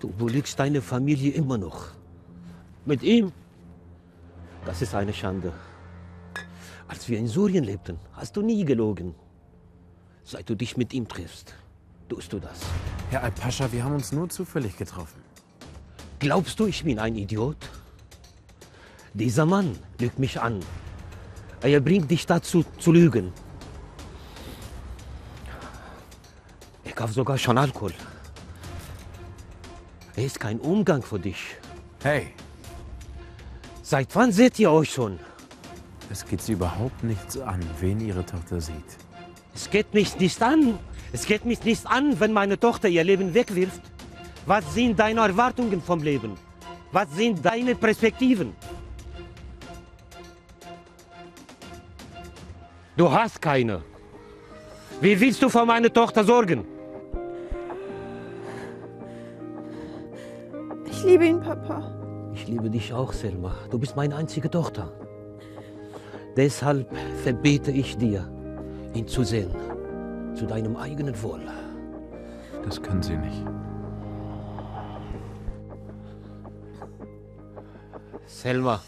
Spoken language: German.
Du belügst deine Familie immer noch. Mit ihm? Das ist eine Schande. Als wir in Syrien lebten, hast du nie gelogen. Seit du dich mit ihm triffst, tust du das. Herr Al-Pascha, wir haben uns nur zufällig getroffen. Glaubst du, ich bin ein Idiot? Dieser Mann lügt mich an. Er bringt dich dazu zu lügen. Er kauft sogar schon Alkohol. Er ist kein Umgang für dich. Hey, Seit wann seht ihr euch schon? es geht Sie überhaupt nichts an, wen Ihre Tochter sieht. Es geht mich nicht an. Es geht mich nicht an, wenn meine Tochter ihr Leben wegwirft. Was sind deine Erwartungen vom Leben? Was sind deine Perspektiven? Du hast keine. Wie willst du für meine Tochter sorgen? Ich liebe ihn, Papa. Ich liebe dich auch, Selma. Du bist meine einzige Tochter. Deshalb verbiete ich dir, ihn zu sehen. Zu deinem eigenen Wohl. Das können Sie nicht. Selma,